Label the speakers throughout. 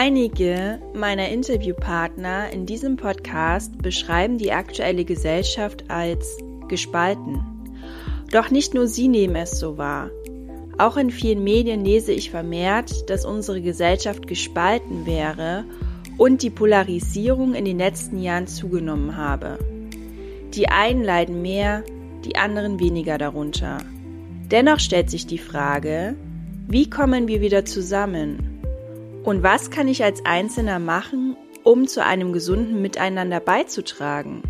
Speaker 1: Einige meiner Interviewpartner in diesem Podcast beschreiben die aktuelle Gesellschaft als gespalten. Doch nicht nur sie nehmen es so wahr. Auch in vielen Medien lese ich vermehrt, dass unsere Gesellschaft gespalten wäre und die Polarisierung in den letzten Jahren zugenommen habe. Die einen leiden mehr, die anderen weniger darunter. Dennoch stellt sich die Frage, wie kommen wir wieder zusammen? Und was kann ich als Einzelner machen, um zu einem gesunden Miteinander beizutragen?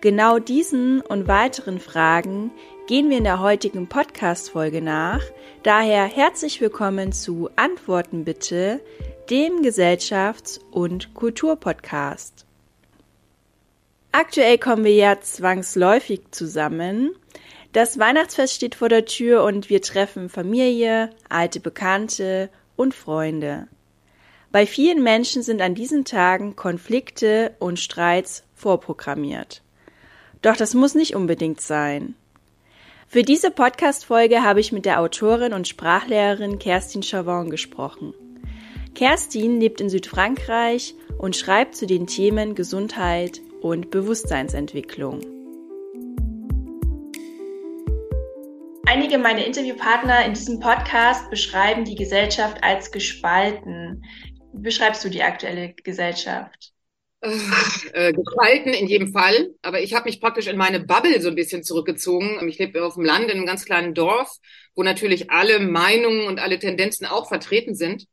Speaker 1: Genau diesen und weiteren Fragen gehen wir in der heutigen Podcast-Folge nach. Daher herzlich willkommen zu Antworten bitte, dem Gesellschafts- und Kulturpodcast. Aktuell kommen wir ja zwangsläufig zusammen. Das Weihnachtsfest steht vor der Tür und wir treffen Familie, alte Bekannte und Freunde. Bei vielen Menschen sind an diesen Tagen Konflikte und Streits vorprogrammiert. Doch das muss nicht unbedingt sein. Für diese Podcast-Folge habe ich mit der Autorin und Sprachlehrerin Kerstin Chavon gesprochen. Kerstin lebt in Südfrankreich und schreibt zu den Themen Gesundheit und Bewusstseinsentwicklung. Einige meiner Interviewpartner in diesem Podcast beschreiben die Gesellschaft als gespalten beschreibst du die aktuelle Gesellschaft?
Speaker 2: Äh, gespalten in jedem Fall, aber ich habe mich praktisch in meine Bubble so ein bisschen zurückgezogen. Ich lebe auf dem Land in einem ganz kleinen Dorf, wo natürlich alle Meinungen und alle Tendenzen auch vertreten sind.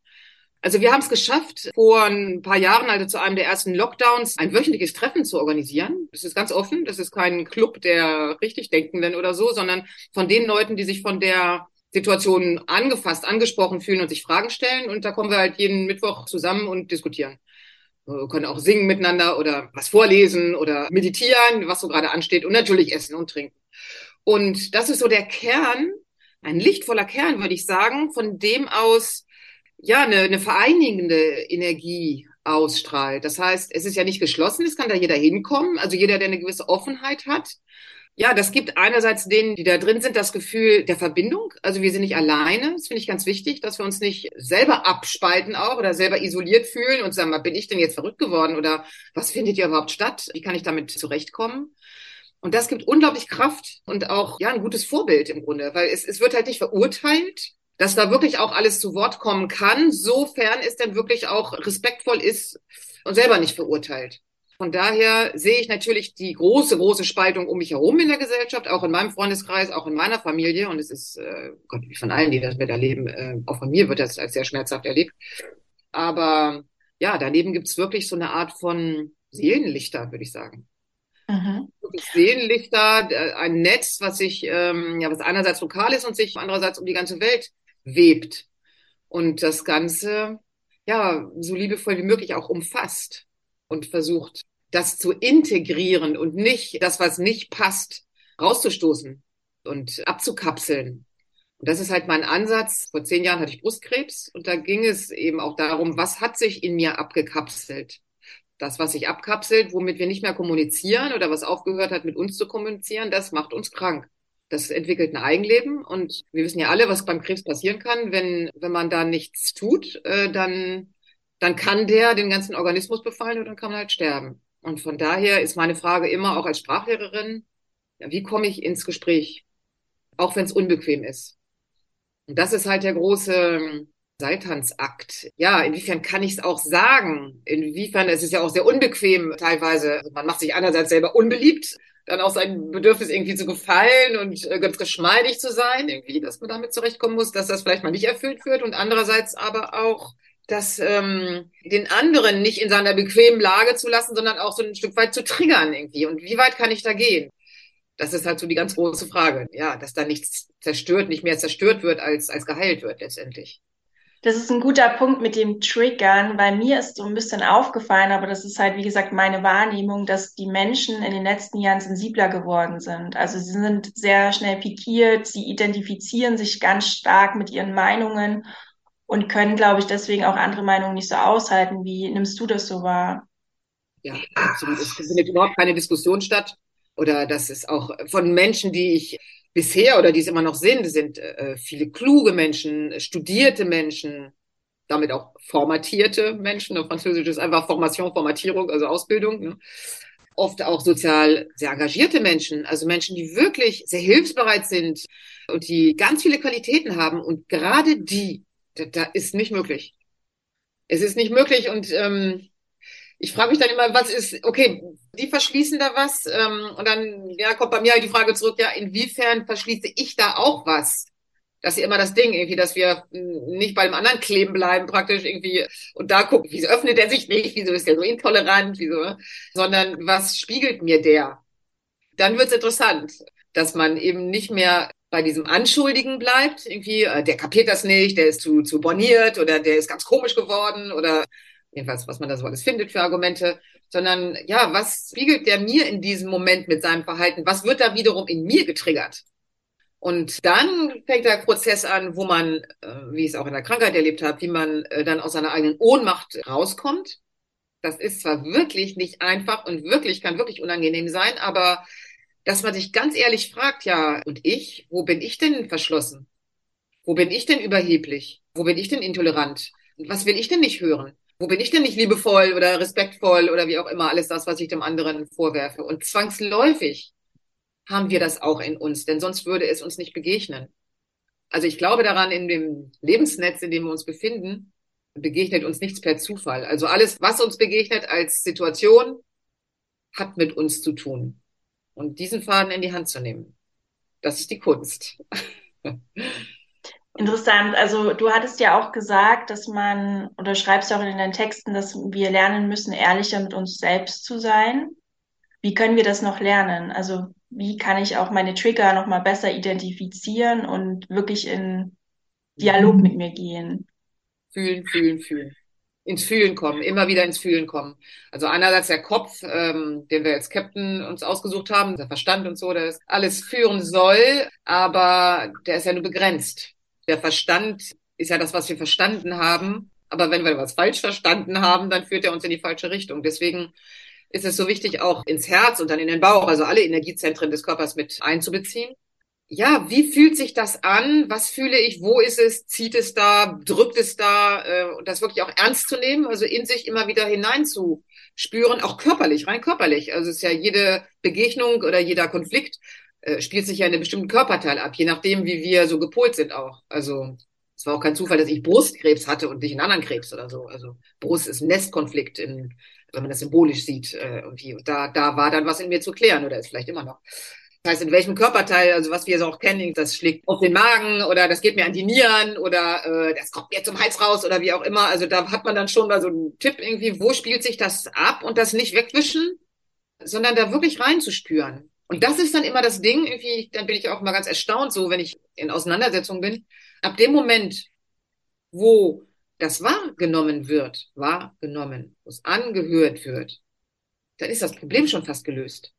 Speaker 2: Also wir haben es geschafft, vor ein paar Jahren, also zu einem der ersten Lockdowns, ein wöchentliches Treffen zu organisieren. Das ist ganz offen. Das ist kein Club der richtig Denkenden oder so, sondern von den Leuten, die sich von der Situationen angefasst, angesprochen fühlen und sich Fragen stellen. Und da kommen wir halt jeden Mittwoch zusammen und diskutieren. Wir können auch singen miteinander oder was vorlesen oder meditieren, was so gerade ansteht und natürlich essen und trinken. Und das ist so der Kern, ein lichtvoller Kern, würde ich sagen, von dem aus ja eine, eine vereinigende Energie ausstrahlt. Das heißt, es ist ja nicht geschlossen, es kann da jeder hinkommen, also jeder, der eine gewisse Offenheit hat. Ja, das gibt einerseits denen, die da drin sind, das Gefühl der Verbindung. Also wir sind nicht alleine. Das finde ich ganz wichtig, dass wir uns nicht selber abspalten auch oder selber isoliert fühlen und sagen, bin ich denn jetzt verrückt geworden oder was findet hier überhaupt statt? Wie kann ich damit zurechtkommen? Und das gibt unglaublich Kraft und auch ja ein gutes Vorbild im Grunde, weil es, es wird halt nicht verurteilt, dass da wirklich auch alles zu Wort kommen kann, sofern es denn wirklich auch respektvoll ist und selber nicht verurteilt. Von daher sehe ich natürlich die große, große Spaltung um mich herum in der Gesellschaft, auch in meinem Freundeskreis, auch in meiner Familie. Und es ist, äh, Gott, wie von allen, die das mit erleben, äh, auch von mir wird das als sehr schmerzhaft erlebt. Aber ja, daneben gibt es wirklich so eine Art von Seelenlichter, würde ich sagen. Mhm. Seelenlichter, ein Netz, was sich, ähm, ja, was einerseits lokal ist und sich andererseits um die ganze Welt webt. Und das Ganze, ja, so liebevoll wie möglich auch umfasst und versucht, das zu integrieren und nicht das, was nicht passt, rauszustoßen und abzukapseln. Und das ist halt mein Ansatz. Vor zehn Jahren hatte ich Brustkrebs und da ging es eben auch darum, was hat sich in mir abgekapselt? Das, was sich abkapselt, womit wir nicht mehr kommunizieren oder was aufgehört hat, mit uns zu kommunizieren, das macht uns krank. Das entwickelt ein Eigenleben und wir wissen ja alle, was beim Krebs passieren kann. Wenn, wenn man da nichts tut, äh, dann dann kann der den ganzen Organismus befallen und dann kann man halt sterben. Und von daher ist meine Frage immer auch als Sprachlehrerin, wie komme ich ins Gespräch, auch wenn es unbequem ist. Und das ist halt der große Seiltanzakt. Ja, inwiefern kann ich es auch sagen? Inwiefern, es ist ja auch sehr unbequem teilweise. Also man macht sich einerseits selber unbeliebt, dann auch sein Bedürfnis irgendwie zu gefallen und äh, ganz geschmeidig zu sein, irgendwie, dass man damit zurechtkommen muss, dass das vielleicht mal nicht erfüllt wird und andererseits aber auch das ähm, den anderen nicht in seiner bequemen Lage zu lassen, sondern auch so ein Stück weit zu triggern irgendwie. Und wie weit kann ich da gehen? Das ist halt so die ganz große Frage. Ja, dass da nichts zerstört, nicht mehr zerstört wird, als, als geheilt wird letztendlich.
Speaker 1: Das ist ein guter Punkt mit dem Triggern, weil mir ist so ein bisschen aufgefallen, aber das ist halt, wie gesagt, meine Wahrnehmung, dass die Menschen in den letzten Jahren sensibler geworden sind. Also sie sind sehr schnell pikiert, sie identifizieren sich ganz stark mit ihren Meinungen und können, glaube ich, deswegen auch andere Meinungen nicht so aushalten. Wie nimmst du das so wahr?
Speaker 2: Ja, absolut. Es findet überhaupt keine Diskussion statt. Oder das ist auch von Menschen, die ich bisher oder die es immer noch sind, sind äh, viele kluge Menschen, studierte Menschen, damit auch formatierte Menschen. Auf Französisch ist einfach Formation, Formatierung, also Ausbildung. Ne? Oft auch sozial sehr engagierte Menschen, also Menschen, die wirklich sehr hilfsbereit sind und die ganz viele Qualitäten haben. Und gerade die, da, da ist nicht möglich. Es ist nicht möglich und ähm, ich frage mich dann immer, was ist, okay, die verschließen da was ähm, und dann ja, kommt bei mir die Frage zurück, ja, inwiefern verschließe ich da auch was? Das ist ja immer das Ding, irgendwie, dass wir nicht bei dem anderen kleben bleiben, praktisch irgendwie und da gucken, wieso öffnet er sich nicht, wieso ist er so intolerant, wieso, sondern was spiegelt mir der? Dann wird's interessant, dass man eben nicht mehr bei diesem Anschuldigen bleibt, irgendwie, äh, der kapiert das nicht, der ist zu, zu borniert oder der ist ganz komisch geworden oder jedenfalls, was man da so alles findet für Argumente, sondern ja, was spiegelt der mir in diesem Moment mit seinem Verhalten? Was wird da wiederum in mir getriggert? Und dann fängt der Prozess an, wo man, äh, wie ich es auch in der Krankheit erlebt habe, wie man äh, dann aus seiner eigenen Ohnmacht rauskommt. Das ist zwar wirklich nicht einfach und wirklich kann wirklich unangenehm sein, aber dass man sich ganz ehrlich fragt, ja, und ich, wo bin ich denn verschlossen? Wo bin ich denn überheblich? Wo bin ich denn intolerant? Was will ich denn nicht hören? Wo bin ich denn nicht liebevoll oder respektvoll oder wie auch immer alles das, was ich dem anderen vorwerfe? Und zwangsläufig haben wir das auch in uns, denn sonst würde es uns nicht begegnen. Also ich glaube daran, in dem Lebensnetz, in dem wir uns befinden, begegnet uns nichts per Zufall. Also alles, was uns begegnet als Situation, hat mit uns zu tun. Und diesen Faden in die Hand zu nehmen, das ist die Kunst.
Speaker 1: Interessant. Also du hattest ja auch gesagt, dass man, oder schreibst auch in deinen Texten, dass wir lernen müssen, ehrlicher mit uns selbst zu sein. Wie können wir das noch lernen? Also wie kann ich auch meine Trigger noch mal besser identifizieren und wirklich in Dialog mit mir gehen?
Speaker 2: Fühlen, fühlen, fühlen. Ins Fühlen kommen, immer wieder ins Fühlen kommen. Also einerseits der Kopf, ähm, den wir als Captain uns ausgesucht haben, der Verstand und so, der das alles führen soll, aber der ist ja nur begrenzt. Der Verstand ist ja das, was wir verstanden haben. Aber wenn wir was falsch verstanden haben, dann führt er uns in die falsche Richtung. Deswegen ist es so wichtig, auch ins Herz und dann in den Bauch, also alle Energiezentren des Körpers mit einzubeziehen. Ja, wie fühlt sich das an? Was fühle ich? Wo ist es? Zieht es da? Drückt es da? Äh, und das wirklich auch ernst zu nehmen, also in sich immer wieder hineinzuspüren, auch körperlich, rein körperlich. Also es ist ja jede Begegnung oder jeder Konflikt äh, spielt sich ja in einem bestimmten Körperteil ab, je nachdem, wie wir so gepolt sind auch. Also es war auch kein Zufall, dass ich Brustkrebs hatte und nicht einen anderen Krebs oder so. Also Brust ist ein Nestkonflikt, in, wenn man das symbolisch sieht. Äh. Und da, da war dann was in mir zu klären oder ist vielleicht immer noch. Das heißt, in welchem Körperteil, also was wir so auch kennen, das schlägt auf den Magen oder das geht mir an die Nieren oder äh, das kommt mir zum Hals raus oder wie auch immer. Also da hat man dann schon mal so einen Tipp irgendwie, wo spielt sich das ab und das nicht wegwischen, sondern da wirklich reinzuspüren. Und das ist dann immer das Ding, irgendwie, dann bin ich auch mal ganz erstaunt, so wenn ich in Auseinandersetzung bin. Ab dem Moment, wo das wahrgenommen wird, wahrgenommen, wo es angehört wird, dann ist das Problem schon fast gelöst.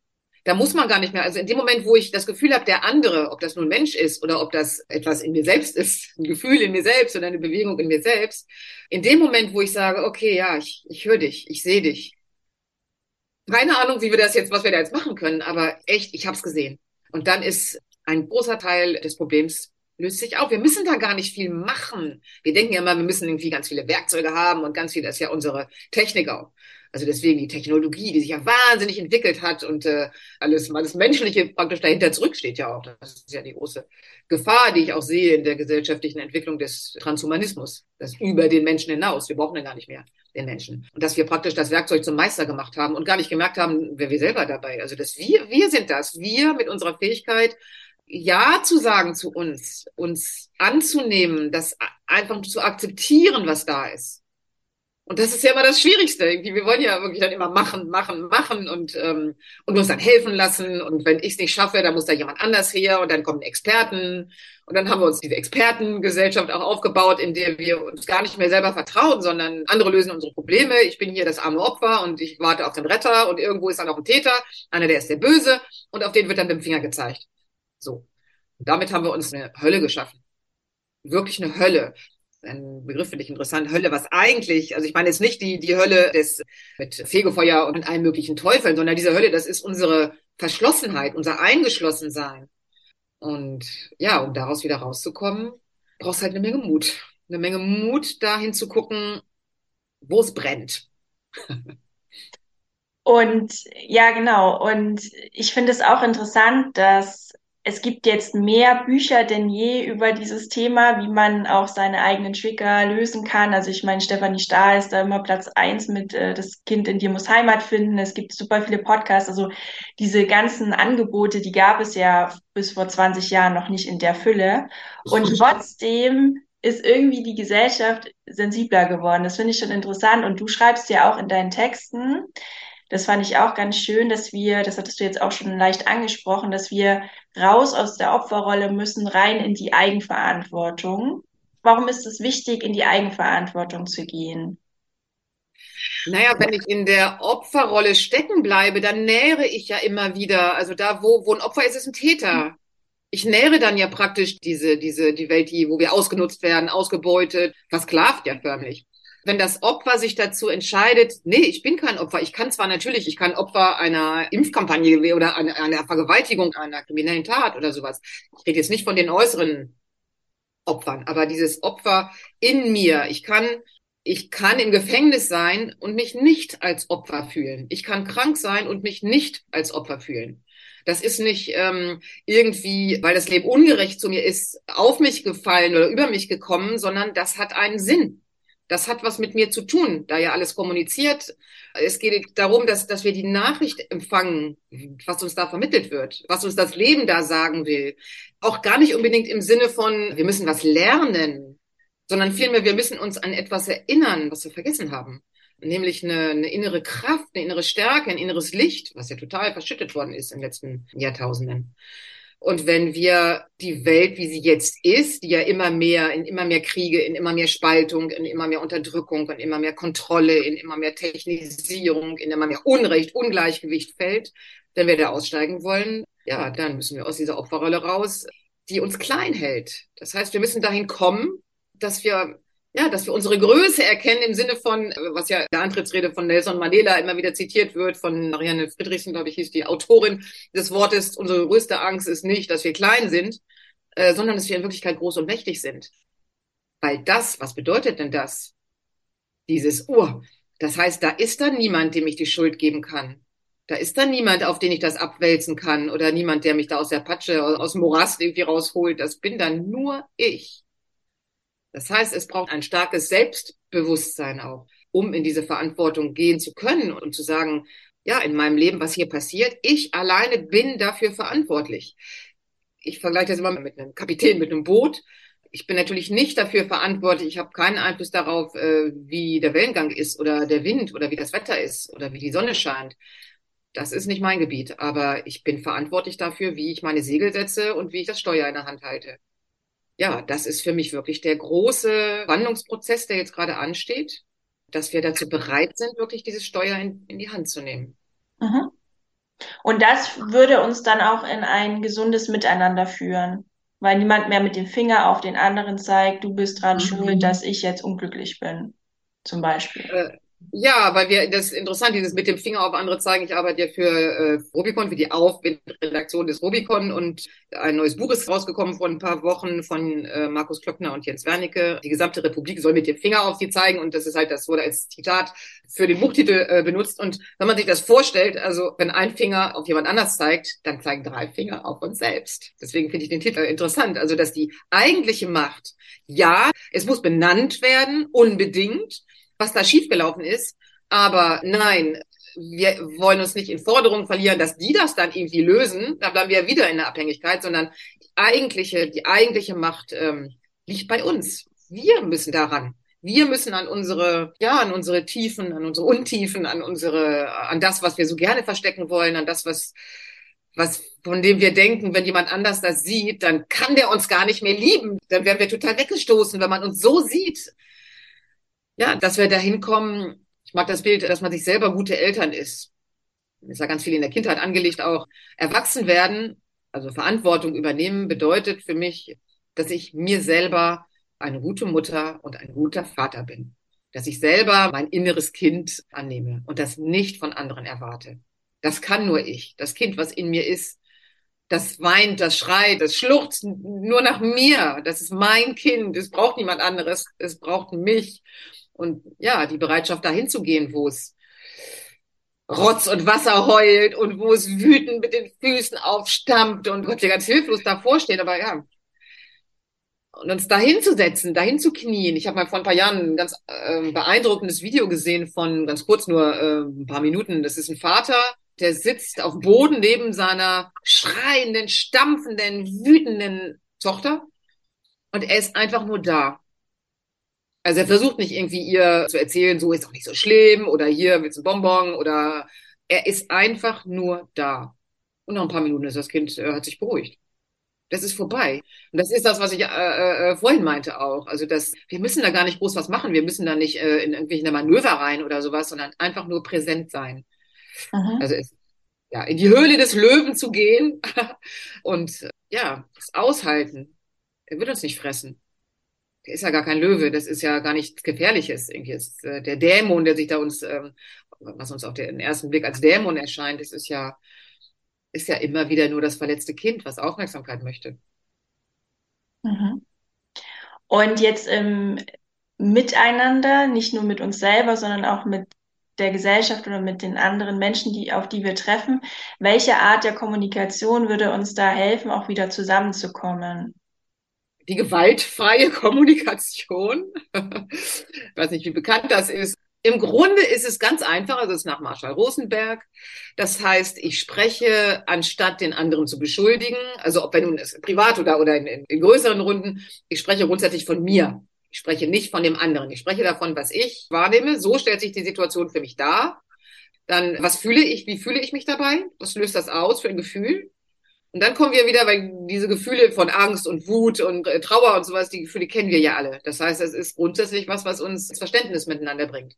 Speaker 2: Da muss man gar nicht mehr, also in dem Moment, wo ich das Gefühl habe, der andere, ob das nun Mensch ist oder ob das etwas in mir selbst ist, ein Gefühl in mir selbst oder eine Bewegung in mir selbst, in dem Moment, wo ich sage, okay, ja, ich, ich höre dich, ich sehe dich, keine Ahnung, wie wir das jetzt, was wir da jetzt machen können, aber echt, ich habe es gesehen. Und dann ist ein großer Teil des Problems löst sich auf. Wir müssen da gar nicht viel machen. Wir denken ja immer, wir müssen irgendwie ganz viele Werkzeuge haben und ganz viel, das ist ja unsere Technik auch. Also deswegen die Technologie, die sich ja wahnsinnig entwickelt hat und äh, alles, alles Menschliche praktisch dahinter zurücksteht ja auch. Das ist ja die große Gefahr, die ich auch sehe in der gesellschaftlichen Entwicklung des Transhumanismus. Das über den Menschen hinaus. Wir brauchen ja gar nicht mehr den Menschen. Und dass wir praktisch das Werkzeug zum Meister gemacht haben und gar nicht gemerkt haben, wer wir selber dabei. Also dass wir, wir sind das. Wir mit unserer Fähigkeit, ja zu sagen zu uns, uns anzunehmen, das einfach zu akzeptieren, was da ist und das ist ja immer das Schwierigste. Wir wollen ja wirklich dann immer machen, machen, machen und, ähm, und uns dann helfen lassen. Und wenn ich es nicht schaffe, dann muss da jemand anders her und dann kommen Experten. Und dann haben wir uns diese Expertengesellschaft auch aufgebaut, in der wir uns gar nicht mehr selber vertrauen, sondern andere lösen unsere Probleme. Ich bin hier das arme Opfer und ich warte auf den Retter und irgendwo ist dann auch ein Täter. Einer, der ist der Böse und auf den wird dann mit dem Finger gezeigt. So. Und damit haben wir uns eine Hölle geschaffen wirklich eine Hölle ein Begriff finde ich interessant, Hölle, was eigentlich, also ich meine jetzt nicht die, die Hölle des, mit Fegefeuer und allen möglichen Teufeln, sondern diese Hölle, das ist unsere Verschlossenheit, unser Eingeschlossensein. Und ja, um daraus wieder rauszukommen, brauchst halt eine Menge Mut. eine Menge Mut, dahin zu gucken, wo es brennt.
Speaker 1: Und ja, genau. Und ich finde es auch interessant, dass es gibt jetzt mehr Bücher denn je über dieses Thema, wie man auch seine eigenen Trigger lösen kann. Also ich meine, Stefanie Stahl ist da immer Platz eins mit äh, Das Kind in dir muss Heimat finden. Es gibt super viele Podcasts. Also diese ganzen Angebote, die gab es ja bis vor 20 Jahren noch nicht in der Fülle. Und trotzdem ist irgendwie die Gesellschaft sensibler geworden. Das finde ich schon interessant. Und du schreibst ja auch in deinen Texten, das fand ich auch ganz schön, dass wir, das hattest du jetzt auch schon leicht angesprochen, dass wir raus aus der Opferrolle müssen, rein in die Eigenverantwortung. Warum ist es wichtig, in die Eigenverantwortung zu gehen?
Speaker 2: Naja, wenn ich in der Opferrolle stecken bleibe, dann nähere ich ja immer wieder. Also da, wo, wo ein Opfer ist, ist ein Täter. Ich nähere dann ja praktisch diese, diese, die Welt, die, wo wir ausgenutzt werden, ausgebeutet, versklavt ja förmlich wenn das Opfer sich dazu entscheidet, nee, ich bin kein Opfer. Ich kann zwar natürlich, ich kann Opfer einer Impfkampagne oder einer, Vergewaltigung, einer kriminellen Tat oder sowas. Ich rede jetzt nicht von den äußeren Opfern, aber dieses Opfer in mir. Ich kann, ich kann im Gefängnis sein und mich nicht als Opfer fühlen. Ich kann krank sein und mich nicht als Opfer fühlen. Das ist nicht ähm, irgendwie, weil das Leben ungerecht zu mir ist, auf mich gefallen oder über mich gekommen, sondern das hat einen Sinn. Das hat was mit mir zu tun, da ja alles kommuniziert. Es geht darum, dass, dass wir die Nachricht empfangen, was uns da vermittelt wird, was uns das Leben da sagen will. Auch gar nicht unbedingt im Sinne von, wir müssen was lernen, sondern vielmehr, wir müssen uns an etwas erinnern, was wir vergessen haben. Nämlich eine, eine innere Kraft, eine innere Stärke, ein inneres Licht, was ja total verschüttet worden ist in den letzten Jahrtausenden. Und wenn wir die Welt, wie sie jetzt ist, die ja immer mehr, in immer mehr Kriege, in immer mehr Spaltung, in immer mehr Unterdrückung, in immer mehr Kontrolle, in immer mehr Technisierung, in immer mehr Unrecht, Ungleichgewicht fällt, wenn wir da aussteigen wollen, ja, dann müssen wir aus dieser Opferrolle raus, die uns klein hält. Das heißt, wir müssen dahin kommen, dass wir ja, dass wir unsere Größe erkennen im Sinne von, was ja der Antrittsrede von Nelson Mandela immer wieder zitiert wird, von Marianne Friedrichsen, glaube ich, hieß die Autorin des Wortes, unsere größte Angst ist nicht, dass wir klein sind, äh, sondern dass wir in Wirklichkeit groß und mächtig sind. Weil das, was bedeutet denn das? Dieses Ur. Das heißt, da ist dann niemand, dem ich die Schuld geben kann. Da ist dann niemand, auf den ich das abwälzen kann oder niemand, der mich da aus der Patsche, aus dem Morast irgendwie rausholt. Das bin dann nur ich. Das heißt, es braucht ein starkes Selbstbewusstsein auch, um in diese Verantwortung gehen zu können und zu sagen, ja, in meinem Leben, was hier passiert, ich alleine bin dafür verantwortlich. Ich vergleiche das immer mit einem Kapitän, mit einem Boot. Ich bin natürlich nicht dafür verantwortlich. Ich habe keinen Einfluss darauf, äh, wie der Wellengang ist oder der Wind oder wie das Wetter ist oder wie die Sonne scheint. Das ist nicht mein Gebiet. Aber ich bin verantwortlich dafür, wie ich meine Segel setze und wie ich das Steuer in der Hand halte ja, das ist für mich wirklich der große Wandlungsprozess, der jetzt gerade ansteht, dass wir dazu bereit sind, wirklich dieses Steuer in, in die Hand zu nehmen.
Speaker 1: Mhm. Und das würde uns dann auch in ein gesundes Miteinander führen, weil niemand mehr mit dem Finger auf den anderen zeigt, du bist dran mhm. schuld, dass ich jetzt unglücklich bin, zum Beispiel.
Speaker 2: Äh, ja, weil wir, das ist interessant, dieses mit dem Finger auf andere zeigen. Ich arbeite ja für äh, Rubicon, für die Aufredaktion des Rubicon und ein neues Buch ist rausgekommen vor ein paar Wochen von äh, Markus Klöckner und Jens Wernicke. Die gesamte Republik soll mit dem Finger auf sie zeigen und das ist halt, das wurde als Zitat für den Buchtitel äh, benutzt. Und wenn man sich das vorstellt, also wenn ein Finger auf jemand anders zeigt, dann zeigen drei Finger auf uns selbst. Deswegen finde ich den Titel interessant. Also, dass die eigentliche Macht, ja, es muss benannt werden, unbedingt was da schiefgelaufen ist. Aber nein, wir wollen uns nicht in Forderungen verlieren, dass die das dann irgendwie lösen. Da bleiben wir wieder in der Abhängigkeit, sondern die eigentliche, die eigentliche Macht ähm, liegt bei uns. Wir müssen daran. Wir müssen an unsere, ja, an unsere Tiefen, an unsere Untiefen, an unsere, an das, was wir so gerne verstecken wollen, an das, was, was, von dem wir denken, wenn jemand anders das sieht, dann kann der uns gar nicht mehr lieben. Dann werden wir total weggestoßen, wenn man uns so sieht ja, dass wir dahin kommen. Ich mag das Bild, dass man sich selber gute Eltern ist. Ist ja ganz viel in der Kindheit angelegt auch. Erwachsen werden, also Verantwortung übernehmen, bedeutet für mich, dass ich mir selber eine gute Mutter und ein guter Vater bin. Dass ich selber mein inneres Kind annehme und das nicht von anderen erwarte. Das kann nur ich. Das Kind, was in mir ist, das weint, das schreit, das schluchzt nur nach mir. Das ist mein Kind. Es braucht niemand anderes. Es braucht mich. Und ja, die Bereitschaft, dahin zu gehen, wo es Rotz und Wasser heult und wo es wütend mit den Füßen aufstammt und Gott, wir ganz hilflos davor stehen. Aber ja, und uns dahin zu setzen, dahin zu knien. Ich habe mal vor ein paar Jahren ein ganz äh, beeindruckendes Video gesehen von ganz kurz nur äh, ein paar Minuten. Das ist ein Vater, der sitzt auf Boden neben seiner schreienden, stampfenden, wütenden Tochter und er ist einfach nur da. Also er versucht nicht irgendwie ihr zu erzählen, so ist doch nicht so schlimm oder hier willst du ein Bonbon oder er ist einfach nur da. Und nach ein paar Minuten ist das Kind äh, hat sich beruhigt. Das ist vorbei. Und das ist das, was ich äh, äh, äh, vorhin meinte auch. Also das, wir müssen da gar nicht groß was machen. Wir müssen da nicht äh, in irgendwelche Manöver rein oder sowas, sondern einfach nur präsent sein. Mhm. Also es, ja, in die Höhle des Löwen zu gehen und ja, das aushalten. Er wird uns nicht fressen. Der ist ja gar kein Löwe, das ist ja gar nichts Gefährliches. Irgendwie ist äh, der Dämon, der sich da uns, ähm, was uns auf den ersten Blick als Dämon erscheint, das ist ja ist ja immer wieder nur das verletzte Kind, was Aufmerksamkeit möchte.
Speaker 1: Mhm. Und jetzt im Miteinander, nicht nur mit uns selber, sondern auch mit der Gesellschaft oder mit den anderen Menschen, die, auf die wir treffen. Welche Art der Kommunikation würde uns da helfen, auch wieder zusammenzukommen?
Speaker 2: Die gewaltfreie Kommunikation. ich weiß nicht, wie bekannt das ist. Im Grunde ist es ganz einfach, also es ist nach Marshall Rosenberg. Das heißt, ich spreche, anstatt den anderen zu beschuldigen, also ob er nun ist, privat oder, oder in, in größeren Runden, ich spreche grundsätzlich von mir. Ich spreche nicht von dem anderen. Ich spreche davon, was ich wahrnehme. So stellt sich die Situation für mich dar. Dann, was fühle ich? Wie fühle ich mich dabei? Was löst das aus für ein Gefühl? Und dann kommen wir wieder, weil diese Gefühle von Angst und Wut und äh, Trauer und sowas, die Gefühle kennen wir ja alle. Das heißt, es ist grundsätzlich was, was uns das Verständnis miteinander bringt.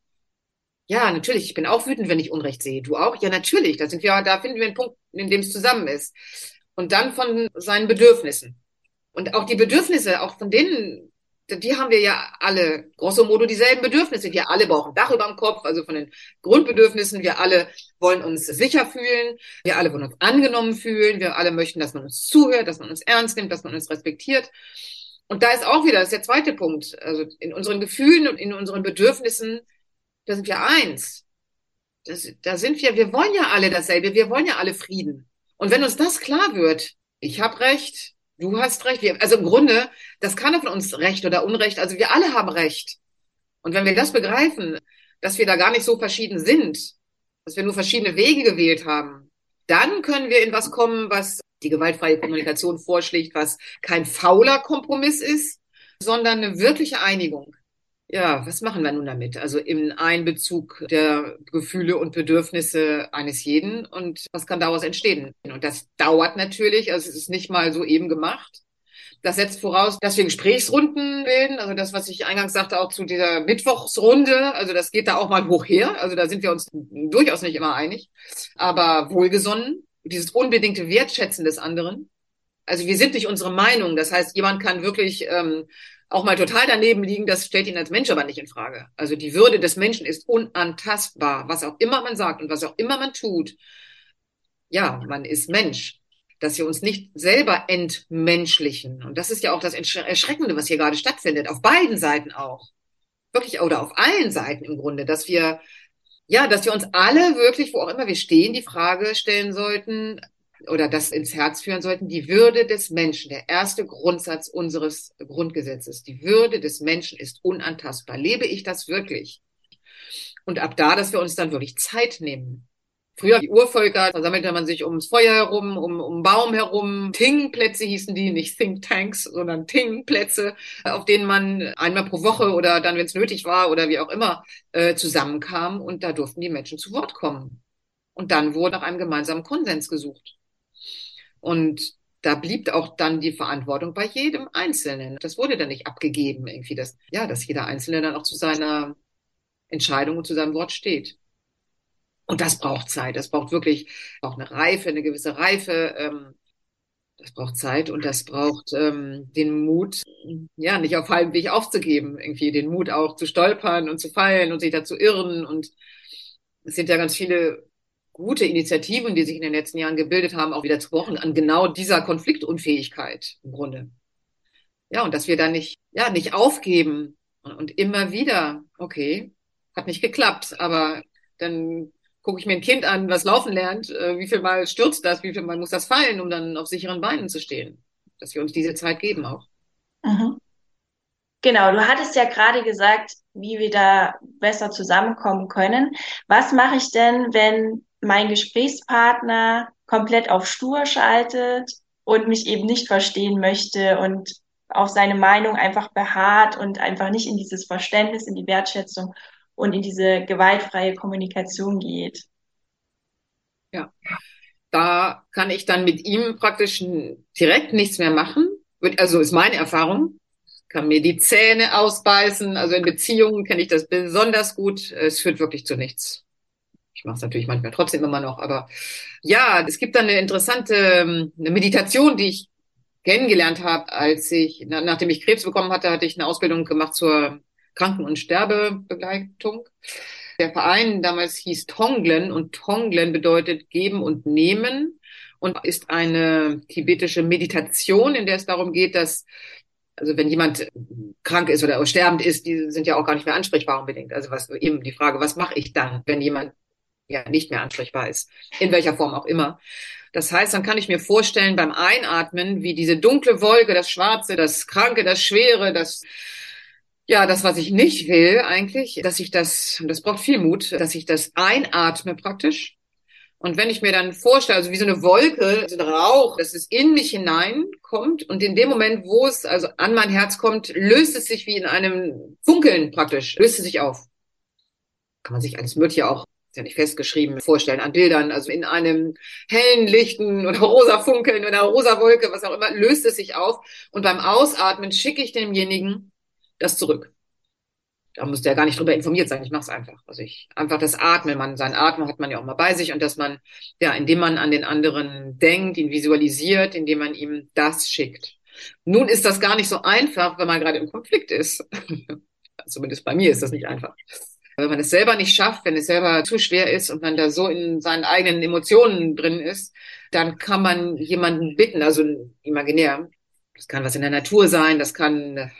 Speaker 2: Ja, natürlich. Ich bin auch wütend, wenn ich Unrecht sehe. Du auch? Ja, natürlich. Da sind wir, da finden wir einen Punkt, in dem es zusammen ist. Und dann von seinen Bedürfnissen. Und auch die Bedürfnisse, auch von denen, die haben wir ja alle, grosso modo dieselben Bedürfnisse. Wir alle brauchen Dach über dem Kopf, also von den Grundbedürfnissen. Wir alle wollen uns sicher fühlen. Wir alle wollen uns angenommen fühlen. Wir alle möchten, dass man uns zuhört, dass man uns ernst nimmt, dass man uns respektiert. Und da ist auch wieder, das ist der zweite Punkt. Also in unseren Gefühlen und in unseren Bedürfnissen da sind wir eins. Das, da sind wir, wir wollen ja alle dasselbe, wir wollen ja alle Frieden. Und wenn uns das klar wird, ich habe recht, du hast recht, wir, also im Grunde, das kann von uns Recht oder Unrecht, also wir alle haben Recht. Und wenn wir das begreifen, dass wir da gar nicht so verschieden sind, dass wir nur verschiedene Wege gewählt haben, dann können wir in was kommen, was die gewaltfreie Kommunikation vorschlägt, was kein fauler Kompromiss ist, sondern eine wirkliche Einigung. Ja, was machen wir nun damit? Also im Einbezug der Gefühle und Bedürfnisse eines jeden und was kann daraus entstehen? Und das dauert natürlich, also es ist nicht mal so eben gemacht. Das setzt voraus, dass wir Gesprächsrunden bilden, also das, was ich eingangs sagte, auch zu dieser Mittwochsrunde, also das geht da auch mal hoch her, also da sind wir uns durchaus nicht immer einig, aber wohlgesonnen, dieses unbedingte Wertschätzen des anderen. Also wir sind nicht unsere Meinung, das heißt, jemand kann wirklich ähm, auch mal total daneben liegen, das stellt ihn als Mensch aber nicht in Frage. Also die Würde des Menschen ist unantastbar, was auch immer man sagt und was auch immer man tut. Ja, man ist Mensch. Dass wir uns nicht selber entmenschlichen. Und das ist ja auch das Erschreckende, was hier gerade stattfindet. Auf beiden Seiten auch. Wirklich, oder auf allen Seiten im Grunde, dass wir, ja, dass wir uns alle wirklich, wo auch immer wir stehen, die Frage stellen sollten, oder das ins Herz führen sollten, die Würde des Menschen, der erste Grundsatz unseres Grundgesetzes. Die Würde des Menschen ist unantastbar. Lebe ich das wirklich? Und ab da, dass wir uns dann wirklich Zeit nehmen. Früher die Urvölker, da sammelte man sich ums Feuer herum, um, um Baum herum. Ting-Plätze hießen die, nicht Think-Tanks, sondern Ting-Plätze, auf denen man einmal pro Woche oder dann, wenn es nötig war oder wie auch immer, äh, zusammenkam. Und da durften die Menschen zu Wort kommen. Und dann wurde nach einem gemeinsamen Konsens gesucht. Und da blieb auch dann die Verantwortung bei jedem Einzelnen. Das wurde dann nicht abgegeben, irgendwie, dass, ja, dass jeder Einzelne dann auch zu seiner Entscheidung und zu seinem Wort steht. Und das braucht Zeit. Das braucht wirklich auch eine Reife, eine gewisse Reife. Ähm, das braucht Zeit und das braucht ähm, den Mut, ja, nicht auf halbem Weg aufzugeben, irgendwie den Mut auch zu stolpern und zu fallen und sich da zu irren. Und es sind ja ganz viele gute Initiativen, die sich in den letzten Jahren gebildet haben, auch wieder zerbrochen an genau dieser Konfliktunfähigkeit im Grunde. Ja, und dass wir da nicht, ja, nicht aufgeben und immer wieder, okay, hat nicht geklappt, aber dann gucke ich mir ein Kind an, was laufen lernt, äh, wie viel Mal stürzt das, wie viel Mal muss das fallen, um dann auf sicheren Beinen zu stehen. Dass wir uns diese Zeit geben auch.
Speaker 1: Mhm. Genau, du hattest ja gerade gesagt, wie wir da besser zusammenkommen können. Was mache ich denn, wenn mein Gesprächspartner komplett auf Stur schaltet und mich eben nicht verstehen möchte und auf seine Meinung einfach beharrt und einfach nicht in dieses Verständnis, in die Wertschätzung und in diese gewaltfreie Kommunikation geht.
Speaker 2: Ja, da kann ich dann mit ihm praktisch direkt nichts mehr machen. Also ist meine Erfahrung. Kann mir die Zähne ausbeißen. Also in Beziehungen kenne ich das besonders gut. Es führt wirklich zu nichts. Ich mache es natürlich manchmal trotzdem immer noch, aber ja, es gibt dann eine interessante ähm, eine Meditation, die ich kennengelernt habe, als ich, nachdem ich Krebs bekommen hatte, hatte ich eine Ausbildung gemacht zur Kranken- und Sterbebegleitung. Der Verein damals hieß Tonglen und Tonglen bedeutet geben und nehmen und ist eine tibetische Meditation, in der es darum geht, dass also wenn jemand krank ist oder sterbend ist, die sind ja auch gar nicht mehr ansprechbar unbedingt. Also was eben die Frage, was mache ich dann, wenn jemand ja nicht mehr ansprechbar ist, in welcher Form auch immer. Das heißt, dann kann ich mir vorstellen beim Einatmen, wie diese dunkle Wolke, das Schwarze, das Kranke, das Schwere, das ja, das, was ich nicht will eigentlich, dass ich das, und das braucht viel Mut, dass ich das einatme praktisch. Und wenn ich mir dann vorstelle, also wie so eine Wolke, so ein Rauch, dass es in mich hineinkommt und in dem Moment, wo es also an mein Herz kommt, löst es sich wie in einem Funkeln praktisch, löst es sich auf. Kann man sich alles Mögliche auch, ist ja nicht festgeschrieben, vorstellen an Bildern, also in einem hellen, lichten oder rosa Funkeln oder rosa Wolke, was auch immer, löst es sich auf. Und beim Ausatmen schicke ich demjenigen das zurück. Da müsste er gar nicht drüber informiert sein. Ich mache es einfach. Also ich einfach das Atmen. Man, sein Atmen hat man ja auch mal bei sich und dass man, ja, indem man an den anderen denkt, ihn visualisiert, indem man ihm das schickt. Nun ist das gar nicht so einfach, wenn man gerade im Konflikt ist. Zumindest bei mir ist das nicht einfach. Wenn man es selber nicht schafft, wenn es selber zu schwer ist und man da so in seinen eigenen Emotionen drin ist, dann kann man jemanden bitten, also imaginär. Das kann was in der Natur sein, das kann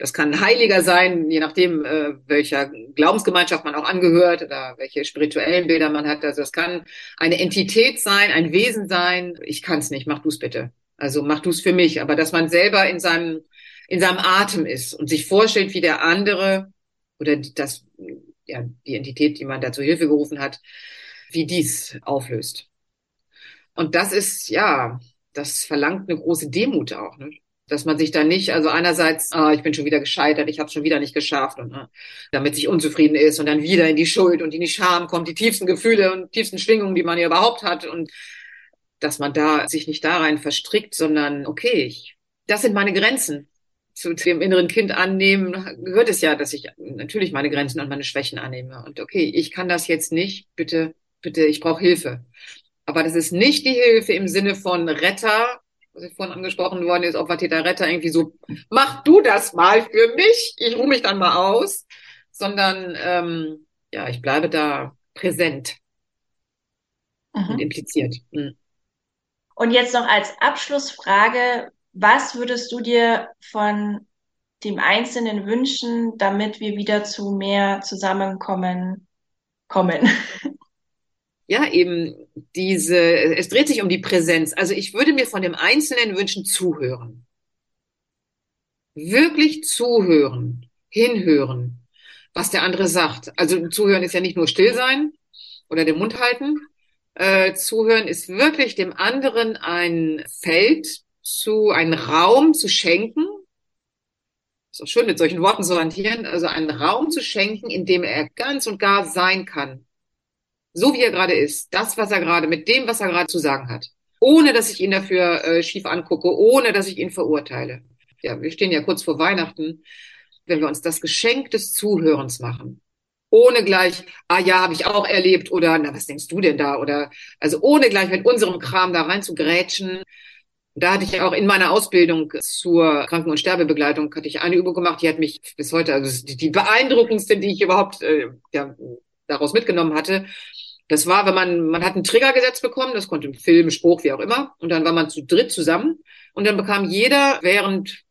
Speaker 2: das kann ein Heiliger sein, je nachdem, äh, welcher Glaubensgemeinschaft man auch angehört oder welche spirituellen Bilder man hat. Also das kann eine Entität sein, ein Wesen sein. Ich kann es nicht, mach du es bitte. Also mach du es für mich. Aber dass man selber in seinem, in seinem Atem ist und sich vorstellt, wie der andere oder das, ja, die Entität, die man da zur Hilfe gerufen hat, wie dies auflöst. Und das ist, ja, das verlangt eine große Demut auch. Ne? dass man sich da nicht, also einerseits, ah, ich bin schon wieder gescheitert, ich habe es schon wieder nicht geschafft und ne, damit sich unzufrieden ist und dann wieder in die Schuld und in die Scham kommt, die tiefsten Gefühle und tiefsten Schwingungen, die man ja überhaupt hat und dass man da sich nicht da rein verstrickt, sondern okay, ich, das sind meine Grenzen. Zu dem inneren Kind annehmen gehört es ja, dass ich natürlich meine Grenzen und meine Schwächen annehme und okay, ich kann das jetzt nicht, bitte, bitte, ich brauche Hilfe. Aber das ist nicht die Hilfe im Sinne von Retter was ich vorhin angesprochen worden ist, Opfer, Täter, Retter, irgendwie so, mach du das mal für mich, ich ruhe mich dann mal aus, sondern ähm, ja, ich bleibe da präsent mhm. und impliziert. Mhm.
Speaker 1: Und jetzt noch als Abschlussfrage, was würdest du dir von dem Einzelnen wünschen, damit wir wieder zu mehr Zusammenkommen kommen?
Speaker 2: ja, eben diese, es dreht sich um die Präsenz. Also ich würde mir von dem Einzelnen wünschen, zuhören. Wirklich zuhören, hinhören, was der andere sagt. Also zuhören ist ja nicht nur still sein oder den Mund halten. Äh, zuhören ist wirklich dem anderen ein Feld zu, einen Raum zu schenken. Ist auch schön, mit solchen Worten zu hantieren. Also einen Raum zu schenken, in dem er ganz und gar sein kann so wie er gerade ist, das, was er gerade, mit dem, was er gerade zu sagen hat, ohne dass ich ihn dafür äh, schief angucke, ohne dass ich ihn verurteile. Ja, wir stehen ja kurz vor Weihnachten, wenn wir uns das Geschenk des Zuhörens machen, ohne gleich, ah ja, habe ich auch erlebt oder na, was denkst du denn da oder also ohne gleich mit unserem Kram da rein zu grätschen. Da hatte ich auch in meiner Ausbildung zur Kranken- und Sterbebegleitung hatte ich eine Übung gemacht, die hat mich bis heute, also die, beeindruckendste, die ich überhaupt äh, ja, daraus mitgenommen hatte, Das war, wenn man, man hat einen Trigger gesetzt bekommen, das konnte ein Film, Spruch, wie auch immer, und dann war man zu dritt zusammen und dann bekam jeder während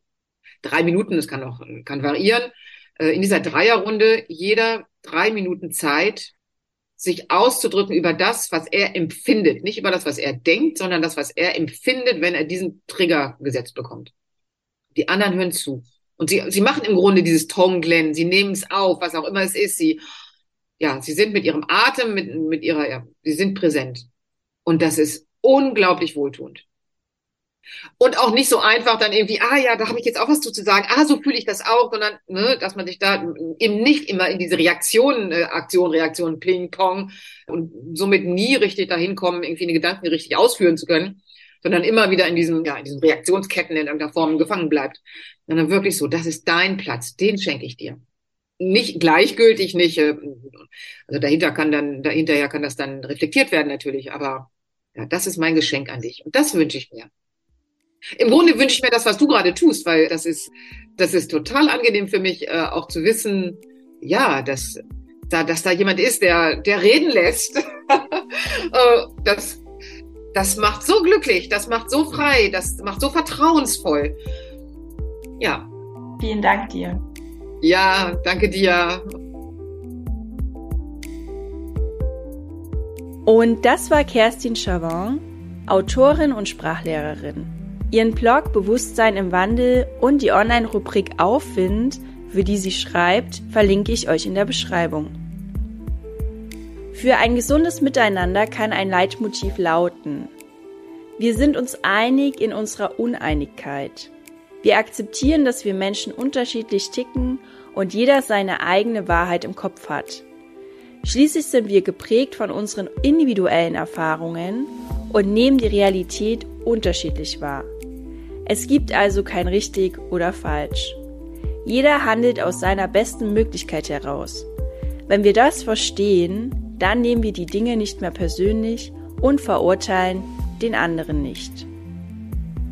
Speaker 2: drei Minuten, das kann auch, kann variieren, äh, in dieser Dreierrunde jeder drei Minuten Zeit, sich auszudrücken über das, was er empfindet. Nicht über das, was er denkt, sondern das, was er empfindet, wenn er diesen Trigger gesetzt bekommt. Die anderen hören zu. Und sie, sie machen im Grunde dieses Tonglen, sie nehmen es auf, was auch immer es ist. Sie, ja, sie sind mit ihrem Atem, mit, mit ihrer, ja, sie sind präsent. Und das ist unglaublich wohltuend. Und auch nicht so einfach dann irgendwie, ah ja, da habe ich jetzt auch was zu sagen, ah, so fühle ich das auch, sondern, ne, dass man sich da eben nicht immer in diese Reaktionen, äh, Aktion, Reaktion, Ping, Pong und somit nie richtig dahin kommen, irgendwie eine Gedanken richtig ausführen zu können, sondern immer wieder in diesen, ja, in diesen Reaktionsketten in irgendeiner Form gefangen bleibt. Sondern wirklich so, das ist dein Platz, den schenke ich dir. Nicht gleichgültig, nicht, äh, also dahinter kann dann, dahinterher kann das dann reflektiert werden natürlich, aber ja, das ist mein Geschenk an dich. Und das wünsche ich mir. Im Grunde wünsche ich mir das, was du gerade tust, weil das ist, das ist total angenehm für mich, äh, auch zu wissen, ja, dass da, dass da jemand ist, der, der reden lässt. äh, das, das macht so glücklich, das macht so frei, das macht so vertrauensvoll. Ja.
Speaker 1: Vielen Dank dir.
Speaker 2: Ja, danke dir.
Speaker 1: Und das war Kerstin Chavon, Autorin und Sprachlehrerin. Ihren Blog Bewusstsein im Wandel und die Online-Rubrik Aufwind, für die sie schreibt, verlinke ich euch in der Beschreibung. Für ein gesundes Miteinander kann ein Leitmotiv lauten. Wir sind uns einig in unserer Uneinigkeit. Wir akzeptieren, dass wir Menschen unterschiedlich ticken und jeder seine eigene Wahrheit im Kopf hat. Schließlich sind wir geprägt von unseren individuellen Erfahrungen und nehmen die Realität unterschiedlich wahr. Es gibt also kein richtig oder falsch. Jeder handelt aus seiner besten Möglichkeit heraus. Wenn wir das verstehen, dann nehmen wir die Dinge nicht mehr persönlich und verurteilen den anderen nicht.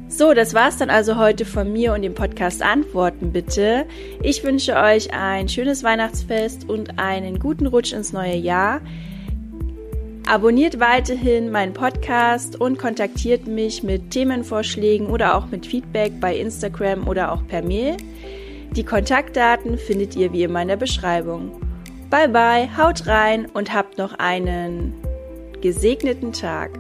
Speaker 1: So, das war's dann also heute von mir und dem Podcast Antworten bitte. Ich wünsche euch ein schönes Weihnachtsfest und einen guten Rutsch ins neue Jahr. Abonniert weiterhin meinen Podcast und kontaktiert mich mit Themenvorschlägen oder auch mit Feedback bei Instagram oder auch per Mail. Die Kontaktdaten findet ihr wie immer in der Beschreibung. Bye bye, haut rein und habt noch einen gesegneten Tag.